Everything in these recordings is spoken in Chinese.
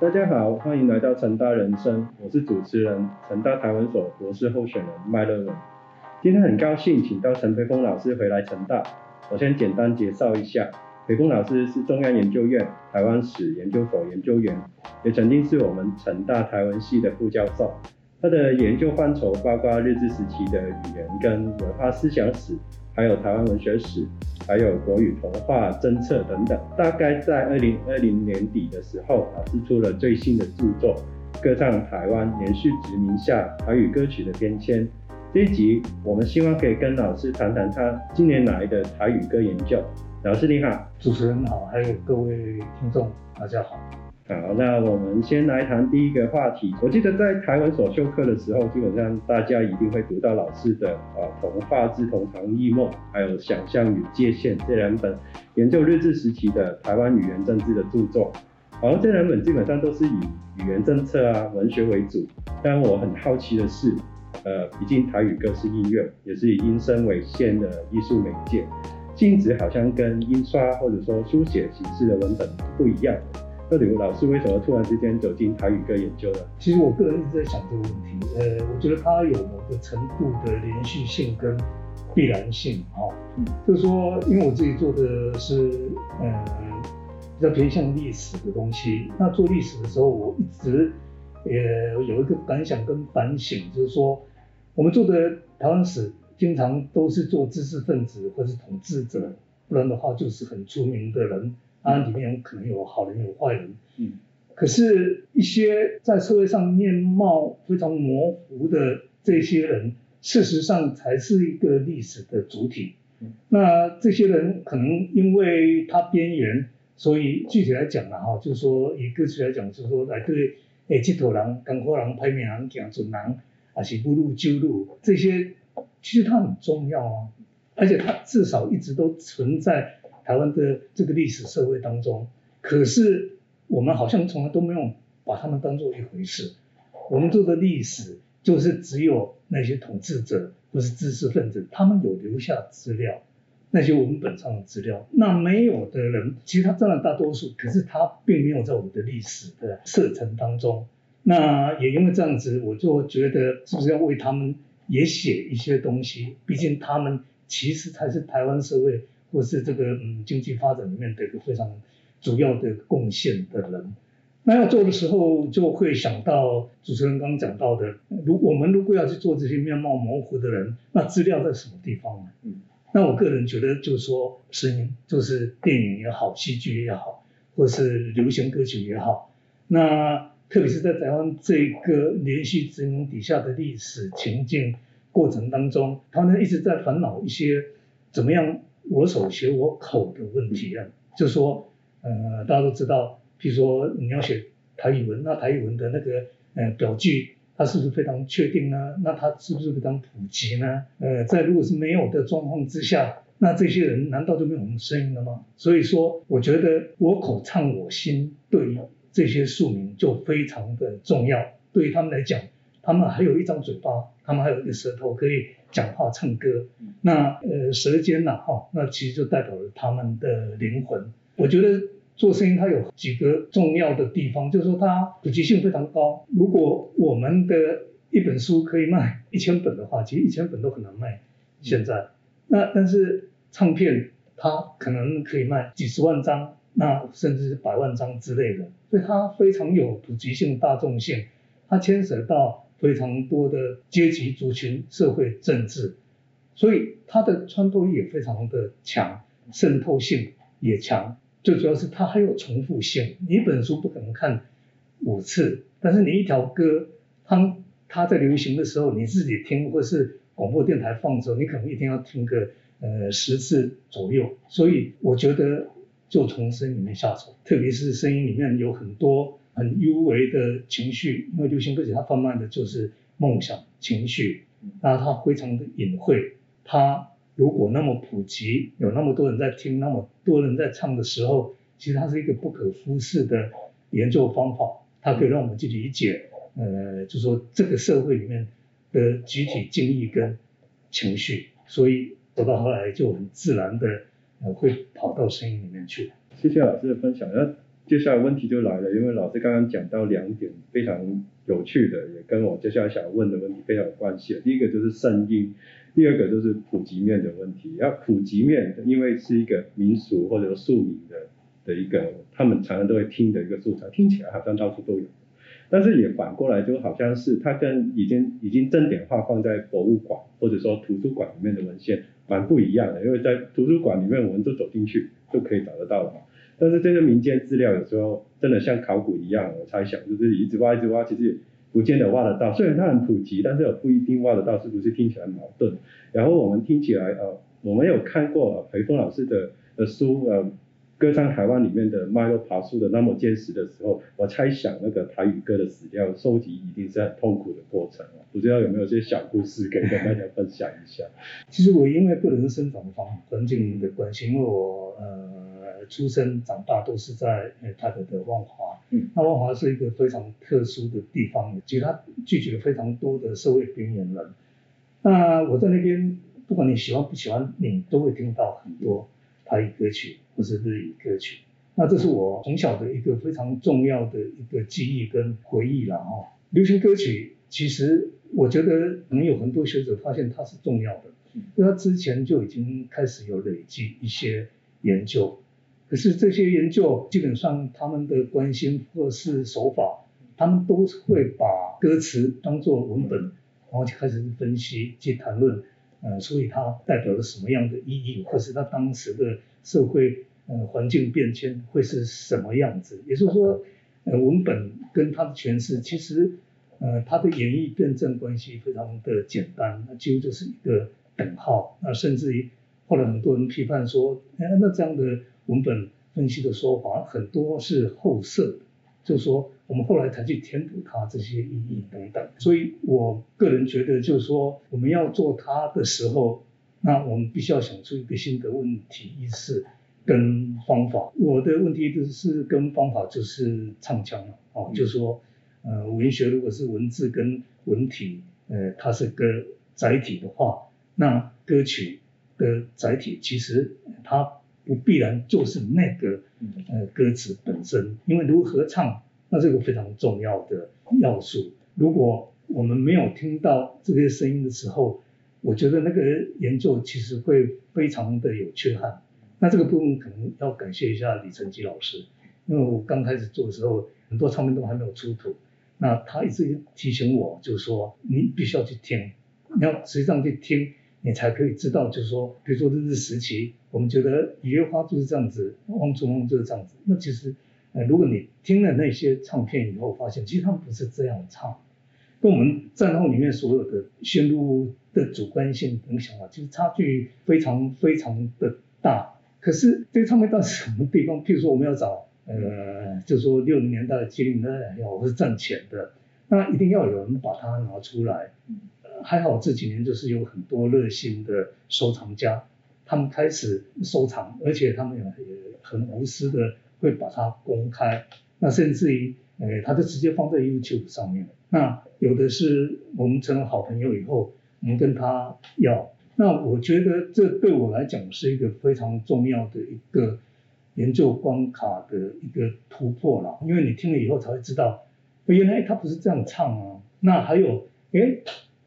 大家好，欢迎来到成大人生，我是主持人成大台湾所博士候选人麦乐文。今天很高兴请到陈培峰老师回来成大，我先简单介绍一下，培峰老师是中央研究院台湾史研究所研究员，也曾经是我们成大台湾系的副教授。他的研究范畴包括日治时期的语言跟文化思想史，还有台湾文学史，还有国语童话政策等等。大概在二零二零年底的时候，老师出了最新的著作《歌唱台湾：连续殖民下台语歌曲的变迁》。这一集我们希望可以跟老师谈谈他近年来的台语歌研究。老师你好，主持人好，还有各位听众，大家好。好，那我们先来谈第一个话题。我记得在台湾所修课的时候，基本上大家一定会读到老师的啊《童话之童藏异梦》，还有《想象与界限》这两本研究日治时期的台湾语言政治的著作。好像这两本基本上都是以语言政策啊、文学为主。但我很好奇的是，呃，毕竟台语歌是音乐，也是以音声为线的艺术媒介，性质好像跟印刷或者说书写形式的文本不一样。那刘老师为什么突然之间走进台语歌研究呢？其实我个人一直在想这个问题，呃，我觉得它有某个程度的连续性跟必然性，哈，嗯，就是说，因为我自己做的是，呃，比较偏向历史的东西，那做历史的时候，我一直，也，有一个感想跟反省，就是说，我们做的台湾史经常都是做知识分子或是统治者，不然的话就是很出名的人。当然，里面可能有好人有坏人，嗯，可是，一些在社会上面貌非常模糊的这些人，事实上才是一个历史的主体。那这些人可能因为他边缘，所以具体来讲呢，哈，就是说以歌曲来讲，就是说来对诶，铁头人、干货人、排名人、讲准人，还是不入旧路，这些其实它很重要啊，而且它至少一直都存在。台湾的这个历史社会当中，可是我们好像从来都没有把他们当做一回事。我们做的历史就是只有那些统治者或是知识分子，他们有留下资料，那些文本上的资料。那没有的人，其实他占了大多数，可是他并没有在我们的历史的社程当中。那也因为这样子，我就觉得是不是要为他们也写一些东西？毕竟他们其实才是台湾社会。或是这个嗯经济发展里面的一个非常主要的贡献的人，那要做的时候就会想到主持人刚刚讲到的，如我们如果要去做这些面貌模糊的人，那资料在什么地方呢？嗯，那我个人觉得就是说声音，就是电影也好，戏剧也好，或是流行歌曲也好，那特别是在台湾这个连续殖民底下的历史情境过程当中，他们一直在烦恼一些怎么样。我手写我口的问题啊，就说，呃，大家都知道，譬如说你要写台语文，那台语文的那个呃表句，它是不是非常确定呢？那它是不是非常普及呢？呃，在如果是没有的状况之下，那这些人难道就没有声音了吗？所以说，我觉得我口唱我心，对于这些庶民就非常的重要。对于他们来讲，他们还有一张嘴巴，他们还有一个舌头可以。讲话唱歌，那呃舌尖呐哈，那其实就代表了他们的灵魂。我觉得做声音它有几个重要的地方，就是说它普及性非常高。如果我们的一本书可以卖一千本的话，其实一千本都很难卖。现在，那但是唱片它可能可以卖几十万张，那甚至是百万张之类的，所以它非常有普及性、大众性，它牵涉到。非常多的阶级族群、社会政治，所以它的穿透力也非常的强，渗透性也强。最主要是它还有重复性，你一本书不可能看五次，但是你一条歌，它它在流行的时候，你自己听或是广播电台放的时候，你可能一天要听个呃十次左右。所以我觉得就从声音里面下手，特别是声音里面有很多。很幽微的情绪，因为流行歌曲它贩卖的就是梦想情绪，那它非常的隐晦。它如果那么普及，有那么多人在听，那么多人在唱的时候，其实它是一个不可忽视的研究方法。它可以让我们去理解，呃，就说这个社会里面的集体经历跟情绪，所以走到后来就很自然的呃会跑到声音里面去。谢谢老师的分享。接下来问题就来了，因为老师刚刚讲到两点非常有趣的，也跟我接下来想要问的问题非常有关系。第一个就是声音，第二个就是普及面的问题。要普及面，因为是一个民俗或者说庶民的的一个，他们常常都会听的一个素材，听起来好像到处都有。但是也反过来，就好像是它跟已经已经正点化放在博物馆或者说图书馆里面的文献蛮不一样的，因为在图书馆里面，我们都走进去就可以找得到了。但是这些民间资料有时候真的像考古一样，我猜想就是一直挖一直挖，其实不见得挖得到。虽然它很普及，但是也不一定挖得到，是不是听起来矛盾？然后我们听起来呃，我们有看过裴峰老师的的书呃。歌唱台湾里面的脉络爬树的那么坚实的时候，我猜想那个台语歌的史料收集一定是很痛苦的过程啊！不知道有没有些小故事可以跟大家分享一下？其实我因为个人生长环环境的关系，因为我呃出生长大都是在呃台北的万华，嗯，那万华是一个非常特殊的地方，其实它聚集了非常多的社会边缘人。那我在那边，不管你喜欢不喜欢，你都会听到很多。台语歌曲或是日语歌曲，那这是我从小的一个非常重要的一个记忆跟回忆了哈。流行歌曲其实我觉得可能有很多学者发现它是重要的，因为它之前就已经开始有累积一些研究，可是这些研究基本上他们的关心或是手法，他们都会把歌词当作文本，然后就开始分析去谈论。呃，所以它代表了什么样的意义，或是它当时的社会呃环境变迁会是什么样子？也就是说，呃，文本跟它的诠释，其实呃它的演绎辩证关系非常的简单，那几乎就是一个等号。那甚至于后来很多人批判说，哎，那这样的文本分析的说法很多是后设的。就是说，我们后来才去填补它这些意义等等。所以我个人觉得，就是说，我们要做它的时候，那我们必须要想出一个新的问题意识跟方法。我的问题就是跟方法就是唱腔了哦，就是说，呃，文学如果是文字跟文体，呃，它是个载体的话，那歌曲的载体其实它。不必然就是那个呃歌词本身，因为如何唱，那这个非常重要的要素。如果我们没有听到这些声音的时候，我觉得那个研究其实会非常的有缺憾。那这个部分可能要感谢一下李成基老师，因为我刚开始做的时候，很多唱片都还没有出土，那他一直提醒我，就是说你必须要去听，你要实际上去听。你才可以知道，就是说，比如说日治时期，我们觉得雨月花就是这样子，汪中翁就是这样子。那其实，呃，如果你听了那些唱片以后，发现其实他们不是这样唱，跟我们战后里面所有的宣入的主观性等想法，其实差距非常非常的大。可是这个唱片到什么地方？譬如说我们要找，呃，就是说六零年代、七零年代要我是赚钱的，那一定要有人把它拿出来。还好这几年就是有很多热心的收藏家，他们开始收藏，而且他们也很无私的会把它公开，那甚至于，呃，他就直接放在 YouTube 上面。那有的是我们成了好朋友以后，我们跟他要，那我觉得这对我来讲是一个非常重要的一个研究关卡的一个突破了，因为你听了以后才会知道，原来他不是这样唱啊。那还有，哎。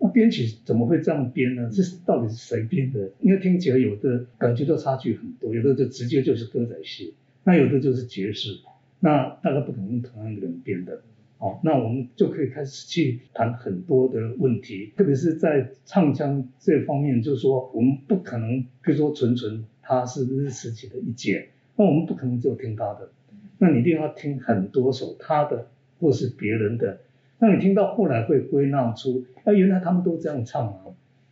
那编曲怎么会这样编呢？这到底是谁编的？因为听起来有的感觉到差距很多，有的就直接就是歌仔戏，那有的就是爵士，那大概不可能同样的人编的。好，那我们就可以开始去谈很多的问题，特别是在唱腔这方面，就是说我们不可能，比如说纯纯他是日时期的一姐，那我们不可能只有听他的，那你一定要听很多首他的或是别人的。那你听到后来会归纳出，啊，原来他们都这样唱啊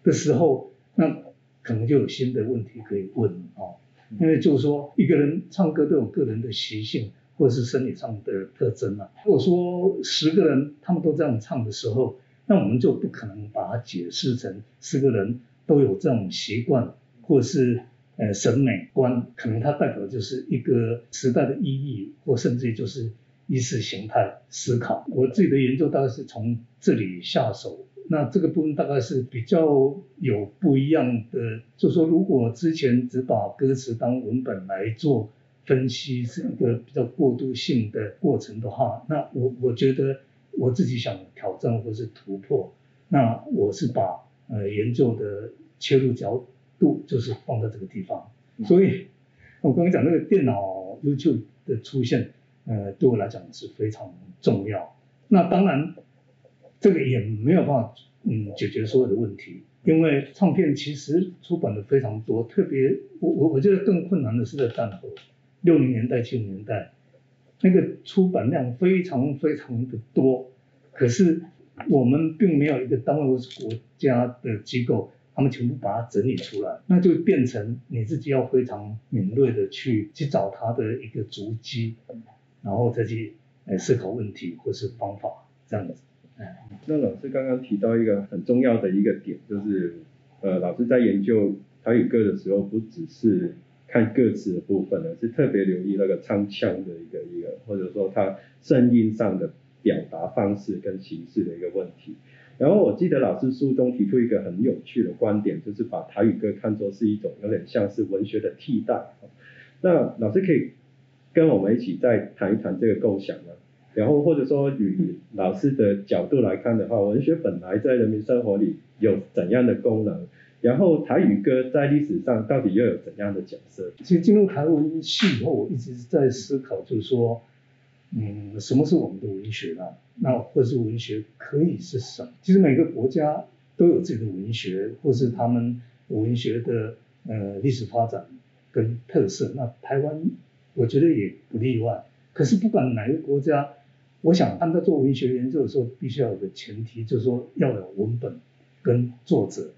的时候，那可能就有新的问题可以问哦。因为就是说，一个人唱歌都有个人的习性或者是生理上的特征啊。如果说十个人他们都这样唱的时候，那我们就不可能把它解释成十个人都有这种习惯或是呃审美观，可能它代表就是一个时代的意义，或甚至于就是。意识形态思考，我自己的研究大概是从这里下手。那这个部分大概是比较有不一样的，就是说，如果之前只把歌词当文本来做分析是一个比较过渡性的过程的话，那我我觉得我自己想挑战或是突破，那我是把呃研究的切入角度就是放在这个地方，所以我刚刚讲那个电脑 YouTube 的出现，呃，对我来讲是非常重要。那当然，这个也没有办法嗯解决所有的问题，因为唱片其实出版的非常多，特别我我我觉得更困难的是在战后。六零年代、七零年代，那个出版量非常非常的多，可是我们并没有一个单位或是国家的机构，他们全部把它整理出来，那就变成你自己要非常敏锐的去去找它的一个足迹，然后再去呃思考问题或是方法这样子。那老师刚刚提到一个很重要的一个点，就是呃老师在研究台语歌的时候，不只是看歌词的部分呢，是特别留意那个唱腔的一个一个，或者说它声音上的表达方式跟形式的一个问题。然后我记得老师书中提出一个很有趣的观点，就是把台语歌看作是一种有点像是文学的替代。那老师可以跟我们一起再谈一谈这个构想？然后或者说与老师的角度来看的话，文学本来在人民生活里有怎样的功能？然后台语歌在历史上到底又有怎样的角色？其实进入台文系以后，我一直在思考，就是说，嗯，什么是我们的文学呢？那或是文学可以是什么？其实每个国家都有自己的文学，或是他们文学的呃历史发展跟特色。那台湾我觉得也不例外。可是不管哪个国家，我想他们在做文学研究的时候，必须要有个前提，就是说要有文本跟作者。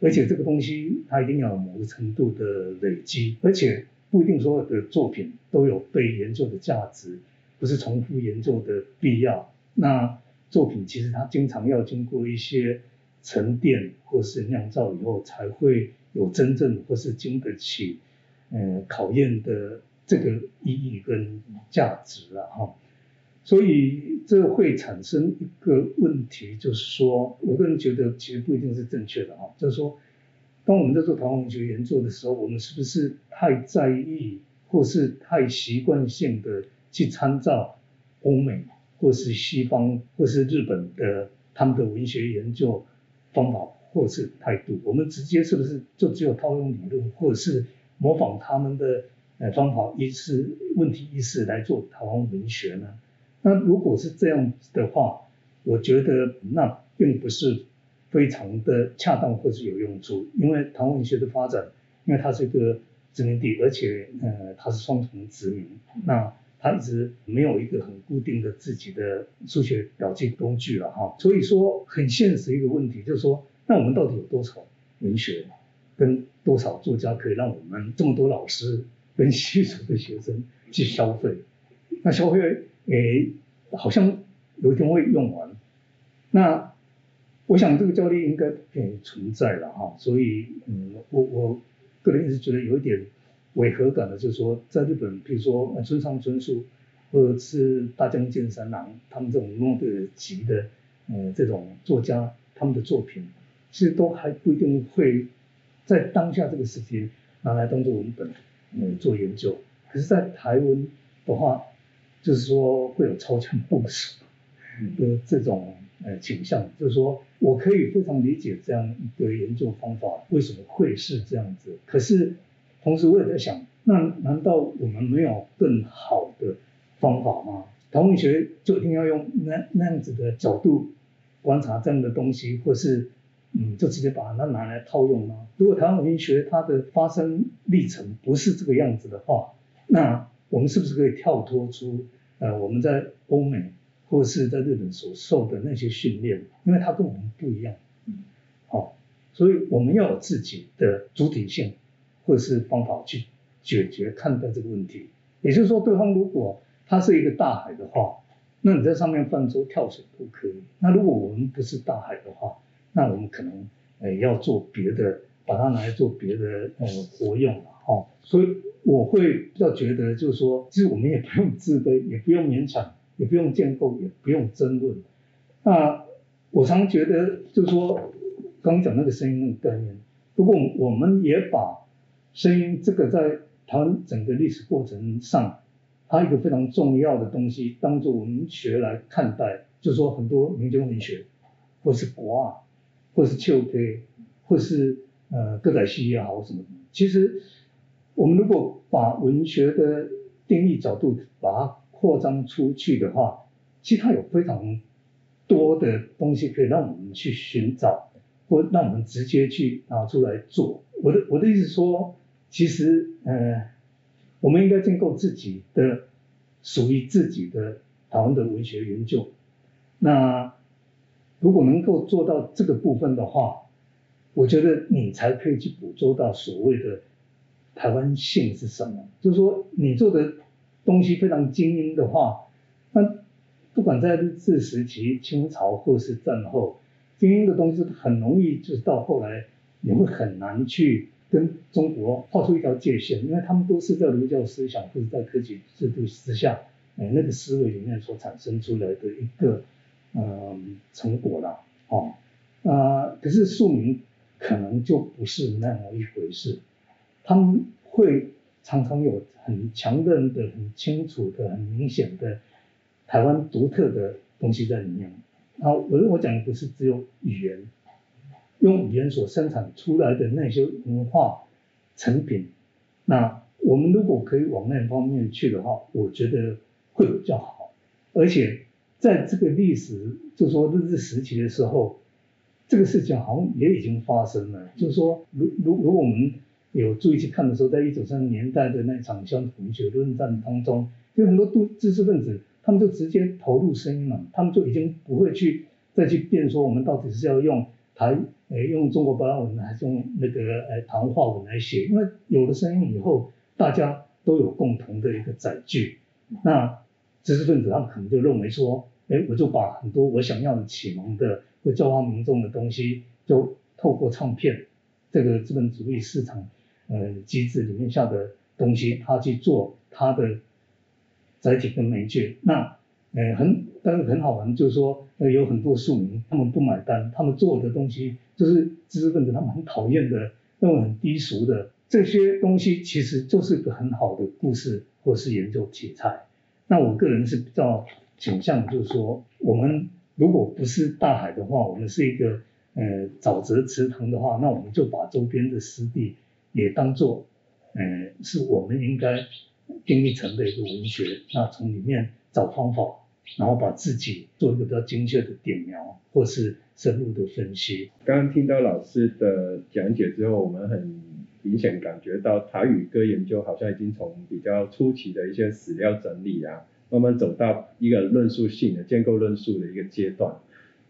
而且这个东西它一定要有某个程度的累积，而且不一定所有的作品都有被研究的价值，不是重复研究的必要。那作品其实它经常要经过一些沉淀或是酿造以后，才会有真正或是经得起呃考验的这个意义跟价值了哈。所以这会产生一个问题，就是说，我个人觉得其实不一定是正确的哈。就是说，当我们在做台湾文学研究的时候，我们是不是太在意，或是太习惯性的去参照欧美，或是西方，或是日本的他们的文学研究方法或是态度？我们直接是不是就只有套用理论，或者是模仿他们的呃方法意识、问题意识来做台湾文学呢？那如果是这样子的话，我觉得那并不是非常的恰当或是有用处，因为台湾文学的发展，因为它是一个殖民地，而且呃它是双重殖民，那它一直没有一个很固定的自己的数学表记工具了哈，所以说很现实一个问题就是说，那我们到底有多少文学，跟多少作家可以让我们这么多老师跟稀疏的学生去消费？那消费？诶，好像有一天会用完。那我想这个教练应该不存在了哈。所以，嗯，我我个人一直觉得有一点违和感的，就是说，在日本，比如说村上春树或者是大江健三郎他们这种诺贝尔级的呃这种作家，他们的作品其实都还不一定会在当下这个时间拿来当做文本嗯做研究。可是，在台湾的话，就是说会有超前部署的这种呃倾向，就是说我可以非常理解这样一个研究方法为什么会是这样子，可是同时我也在想，那难道我们没有更好的方法吗？唐文学就一定要用那那样子的角度观察这样的东西，或是嗯就直接把它拿来套用吗？如果台湾文学它的发生历程不是这个样子的话，那我们是不是可以跳脱出呃我们在欧美或是在日本所受的那些训练？因为它跟我们不一样，好，所以我们要有自己的主体性或者是方法去解决看待这个问题。也就是说，对方如果它是一个大海的话，那你在上面泛舟跳水都可以。那如果我们不是大海的话，那我们可能呃要做别的，把它拿来做别的呃活用了。哦，所以我会比较觉得，就是说，其实我们也不用自卑，也不用勉强，也不用建构，也不用争论。那我常觉得，就是说，刚讲那个声音那个概念，如果我们也把声音这个在台湾整个历史过程上，它一个非常重要的东西，当做文学来看待，就是说很多民间文学，或是国画，或是秋碑，或是呃歌仔戏也好什么，其实我们如果把文学的定义角度把它扩张出去的话，其实它有非常多的东西可以让我们去寻找，或让我们直接去拿出来做。我的我的意思说，其实呃，我们应该建构自己的属于自己的台湾的文学研究。那如果能够做到这个部分的话，我觉得你才可以去捕捉到所谓的台湾性是什么。就是说，你做的东西非常精英的话，那不管在日治时期、清朝或是战后，精英的东西很容易就是到后来。你会很难去跟中国画出一条界限，因为他们都是在儒教思想或者在科举制度之下，哎，那个思维里面所产生出来的一个嗯成果了，哦，啊，可是庶民可能就不是那么一回事，他们会常常有很强韧的、很清楚的、很明显的台湾独特的东西在里面。然后我我讲的不是只有语言。用语言所生产出来的那些文化成品，那我们如果可以往那方面去的话，我觉得会比较好。而且在这个历史，就说日治时期的时候，这个事情好像也已经发生了。就是说，如如如果我们有注意去看的时候，在一九三零年代的那场乡土文学论战当中，有很多都知识分子，他们就直接投入声音了，他们就已经不会去再去辩说我们到底是要用。台诶用中国八大文还是用那个诶台湾话文来写？因为有了声音以后，大家都有共同的一个载具。那知识分子他们可能就认为说，诶我就把很多我想要的启蒙的或教化民众的东西，就透过唱片这个资本主义市场呃机制里面下的东西，他去做他的载体跟媒介。那呃很但是很好玩，就是说。呃，有很多庶民，他们不买单，他们做的东西就是知识分子他们很讨厌的，认为很低俗的这些东西，其实就是个很好的故事或是研究题材。那我个人是比较倾向，就是说，我们如果不是大海的话，我们是一个呃沼泽池塘的话，那我们就把周边的湿地也当做呃是我们应该定义成的一个文学，那从里面找方法。然后把自己做一个比较精确的点描，或是深入的分析。刚刚听到老师的讲解之后，我们很明显感觉到台语歌研究好像已经从比较初期的一些史料整理啊，慢慢走到一个论述性的建构论述的一个阶段。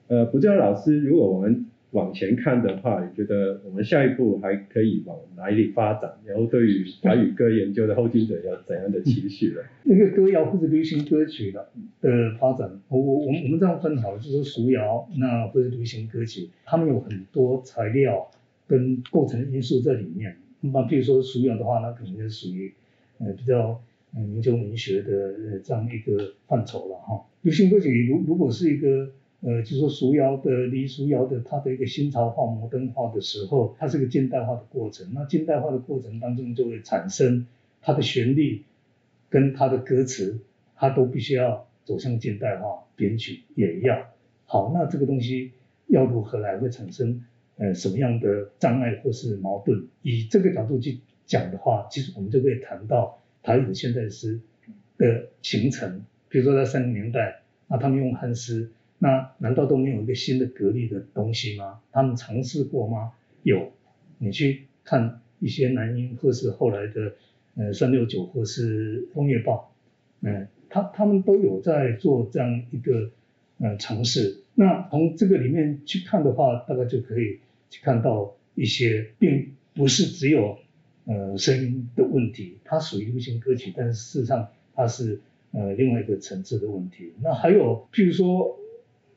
呃，不知道老师，如果我们往前看的话，你觉得我们下一步还可以往哪里发展？然后对于台语歌研究的后进者有怎样的期许呢？那个歌谣或者流行歌曲的的发展，我我我们我们这样分好，就是俗谣那或者流行歌曲，他们有很多材料跟构成因素在里面。那比如说俗谣的话，那可能就属于呃比较嗯民间文学的呃这样一个范畴了哈。流行歌曲如如果是一个呃，就说俗谣的离俗谣的，它的一个新潮化、摩登化的时候，它是个近代化的过程。那近代化的过程当中，就会产生它的旋律跟它的歌词，它都必须要走向近代化，编曲也要好。那这个东西要如何来会产生呃什么样的障碍或是矛盾？以这个角度去讲的话，其实我们就可以谈到台语现代诗的形成。比如说在三十年代，那他们用汉诗。那难道都没有一个新的格力的东西吗？他们尝试过吗？有，你去看一些南音或是后来的呃三六九或是枫叶报，嗯，他他们都有在做这样一个呃尝试。那从这个里面去看的话，大概就可以去看到一些，并不是只有呃声音的问题，它属于流行歌曲，但是事实上它是呃另外一个层次的问题。那还有譬如说。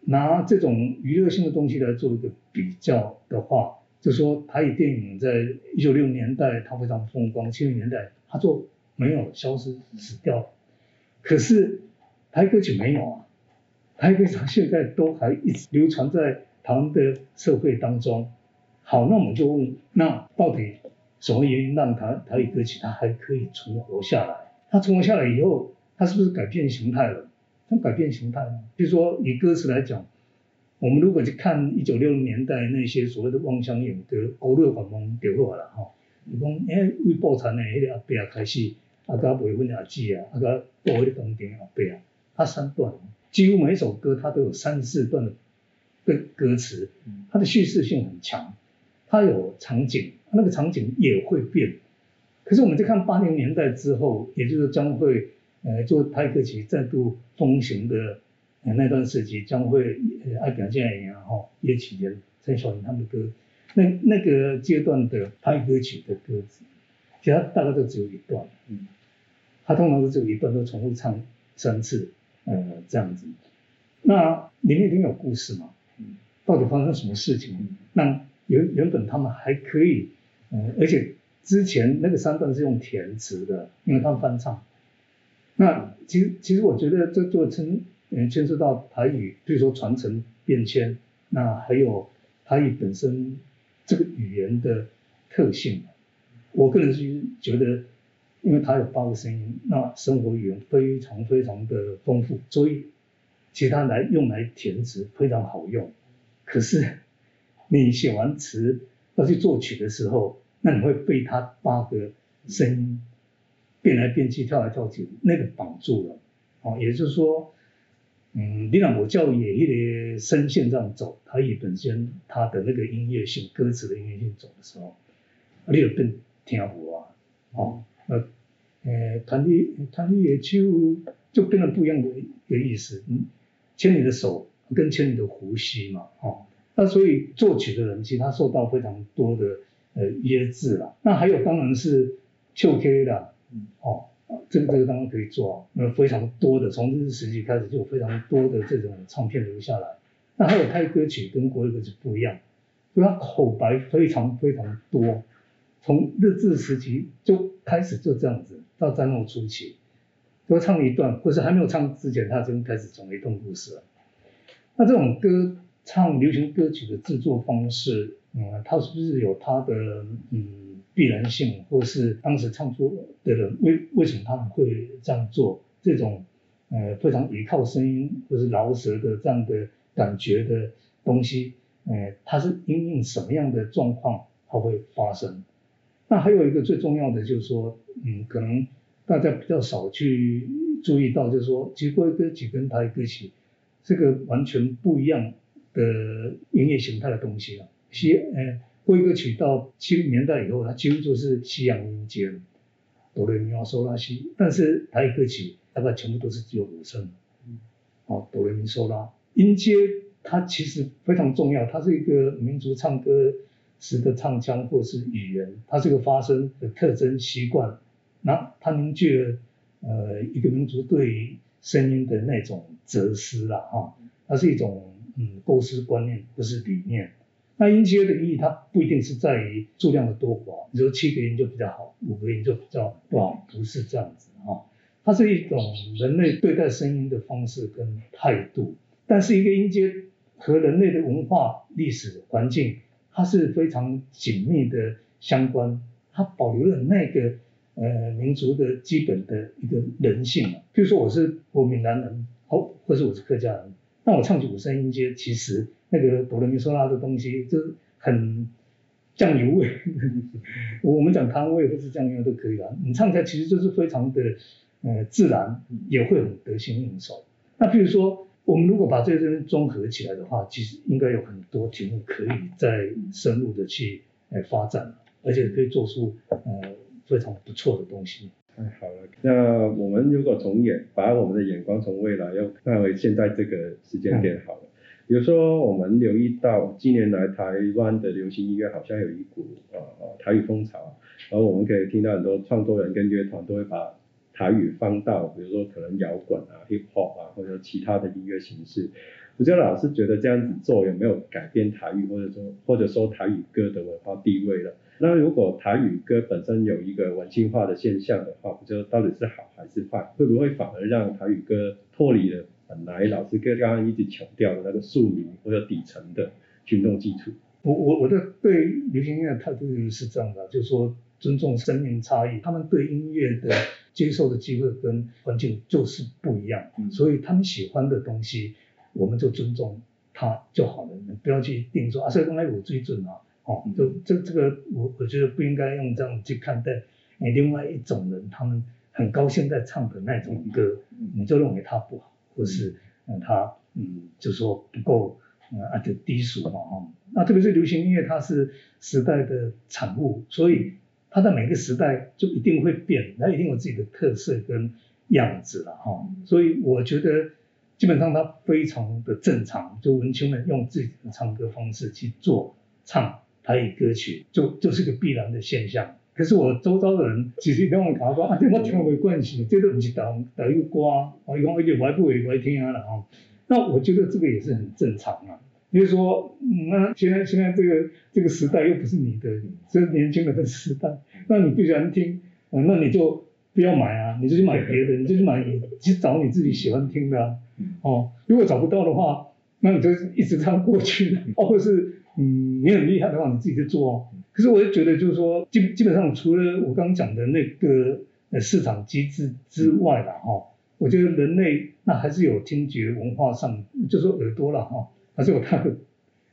拿这种娱乐性的东西来做一个比较的话，就说台语电影在一九六零年代它非常风光，七零年代它就没有消失死掉。可是台歌曲没有啊，台歌到现在都还一直流传在台湾的社会当中。好，那我们就问，那到底什么原因让台台语歌曲它还可以存活下来？它存活下来以后，它是不是改变形态了？它改变形态吗？比如说以歌词来讲，我们如果去看一九六零年代那些所谓的望乡演歌，欧乐反蒙掉落来哈，你讲诶为报产的迄个阿伯啊开始，啊甲未婚阿姊啊，啊甲报迄个当兵阿伯啊，它三段，几乎每一首歌它都有三四段的歌歌词，它的叙事性很强，它有场景，那个场景也会变。可是我们在看八零年代之后，也就是将会呃做台歌曲再度风行的呃那段时期，将会呃爱表现演员哈叶启言、陈小云他们的歌，那那个阶段的台歌曲的歌词，其实它大概都只有一段，嗯，它通常都只有一段，都重复唱三次，呃这样子。那里面一定有故事嘛？嗯，到底发生什么事情？那原原本他们还可以，嗯而且。之前那个三段是用填词的，因为他们翻唱。那其实其实我觉得这就牵嗯牵涉到台语，比如说传承变迁，那还有台语本身这个语言的特性。我个人是觉得，因为它有八个声音，那生活语言非常非常的丰富，所以其他来用来填词非常好用。可是你写完词要去作曲的时候，那你会被他八个声音变来变去、跳来跳去，那个绑住了。哦，也就是说，嗯，你让我叫也一个声线这样走，它也本身它的那个音乐性、歌词的音乐性走的时候，你有变听不啊？哦，呃，呃，弹你弹你的手就变得不一样的的意思。嗯，牵你的手跟牵你的呼吸嘛，哦，那所以作曲的人其实他受到非常多的。呃，约制了，那还有当然是秋 K 的，哦，这个这个当然可以做，那非常多的，从日治时期开始就有非常多的这种唱片留下来。那还有泰歌曲跟国语歌曲不一样，所以它口白非常非常多，从日治时期就开始就这样子，到战后初期，多唱一段，或是还没有唱之前，他就开始讲一段故事了。那这种歌唱流行歌曲的制作方式。嗯，它是不是有它的嗯必然性，或是当时唱作的人为为什么他们会这样做？这种呃非常依靠声音或是饶舌的这样的感觉的东西，呃，它是因应什么样的状况它会发生？那还有一个最重要的就是说，嗯，可能大家比较少去注意到，就是说，其实国语歌曲跟台语歌曲这个完全不一样的音乐形态的东西啊。西，呃，国语歌曲到七零年代以后，它几乎就是西洋音阶了，哆来咪发嗦拉西。但是台语歌曲大概全部都是只有五声，哦，哆来咪嗦拉。音阶它其实非常重要，它是一个民族唱歌时的唱腔或是语言，它是个发声的特征习惯。那它凝聚了呃一个民族对声音的那种哲思啦，哈，它是一种嗯构思观念，不是理念。那音阶的意义，它不一定是在于数量的多寡。你说七个音就比较好，五个音就比较不好，不是这样子哈。它是一种人类对待声音的方式跟态度。但是一个音阶和人类的文化、历史环境，它是非常紧密的相关。它保留了那个呃民族的基本的一个人性嘛。比如说我是我闽南人，好，或是我是客家人，那我唱起五声音阶，其实。那个哆来咪嗦拉的东西就是很酱油味，我们讲汤味或是酱油都可以啦。你唱起来其实就是非常的呃自然，也会很得心应手。那比如说，我们如果把这些综合起来的话，其实应该有很多题目可以再深入的去呃发展，而且可以做出呃非常不错的东西。太好了，那我们如果从眼把我们的眼光从未来又看回现在这个时间点好了。比如说，我们留意到近年来台湾的流行音乐好像有一股呃台语风潮，然后我们可以听到很多创作人跟乐团都会把台语放到，比如说可能摇滚啊、hip hop 啊，或者其他的音乐形式。我觉得老师觉得这样子做有没有改变台语，或者说或者说台语歌的文化地位了？那如果台语歌本身有一个文青化的现象的话，不知道到底是好还是坏？会不会反而让台语歌脱离了？本来老师哥刚刚一直强调的那个庶民或者底层的群众基础，我我我的对流行音乐态度是这样的，就是说尊重生命差异，他们对音乐的接受的机会跟环境就是不一样，所以他们喜欢的东西，我们就尊重他就好了，不要去定说啊，所以刚才我最准啊，哦，就这这个我我觉得不应该用这样去看待。你另外一种人，他们很高兴在唱的那种歌，你就认为他不好，或是嗯他嗯就说不够啊就低俗嘛哈。那特别是流行音乐，它是时代的产物，所以它在每个时代就一定会变，它一定有自己的特色跟样子了哈。所以我觉得基本上它非常的正常，就文青们用自己的唱歌方式去做唱台语歌曲，就就是个必然的现象。可是我周遭的人其实跟我讲说啊，这我听没关系，这都不是台台语歌，我讲而且我还不会我听啊了哈。那我觉得这个也是很正常啊。就是说，那现在现在这个这个时代又不是你的，是年轻人的时代，那你不喜欢听，那你就不要买啊，你就去买别的，你就去买你去找你自己喜欢听的哦。如果找不到的话，那你就一直唱过去的，或是嗯你很厉害的话，你自己去做哦。可是我就觉得，就是说基基本上除了我刚刚讲的那个呃市场机制之外了哈，我觉得人类那还是有听觉文化上，就说耳朵了哈。还是有它的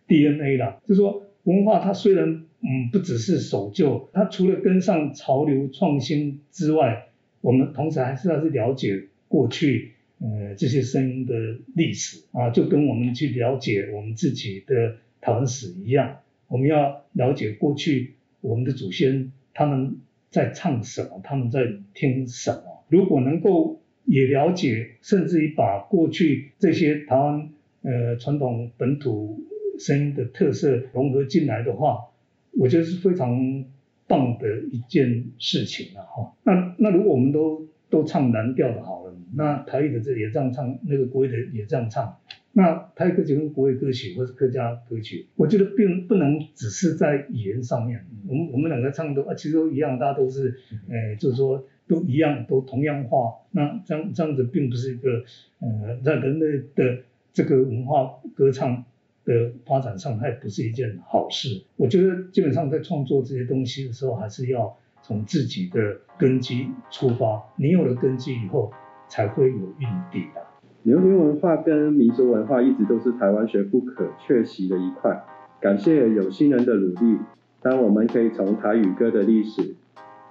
DNA 啦，就说文化它虽然嗯不只是守旧，它除了跟上潮流创新之外，我们同时还是要去了解过去呃这些声音的历史啊，就跟我们去了解我们自己的台湾史一样，我们要了解过去我们的祖先他们在唱什么，他们在听什么。如果能够也了解，甚至于把过去这些台湾。呃，传统本土声音的特色融合进来的话，我觉得是非常棒的一件事情了哈。那那如果我们都都唱蓝调的好了，那台语的这也这样唱，那个国语的也这样唱，那台语歌曲跟国语歌曲或是客家歌曲，我觉得并不能只是在语言上面，我们我们两个唱的啊，其实都一样，大家都是，呃，就是说都一样，都同样化，那这样这样子并不是一个，呃，在人类的。这个文化歌唱的发展上，它也不是一件好事。我觉得基本上在创作这些东西的时候，还是要从自己的根基出发。你有了根基以后，才会有韵底的。流行文化跟民俗文化一直都是台湾学不可缺席的一块。感谢有心人的努力，当我们可以从台语歌的历史。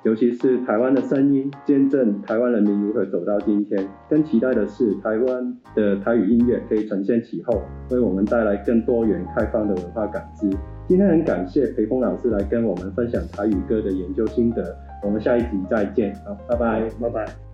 尤其是台湾的声音，见证台湾人民如何走到今天。更期待的是，台湾的台语音乐可以呈现其后，为我们带来更多元、开放的文化感知。今天很感谢裴峰老师来跟我们分享台语歌的研究心得。我们下一集再见，好，拜拜，拜拜。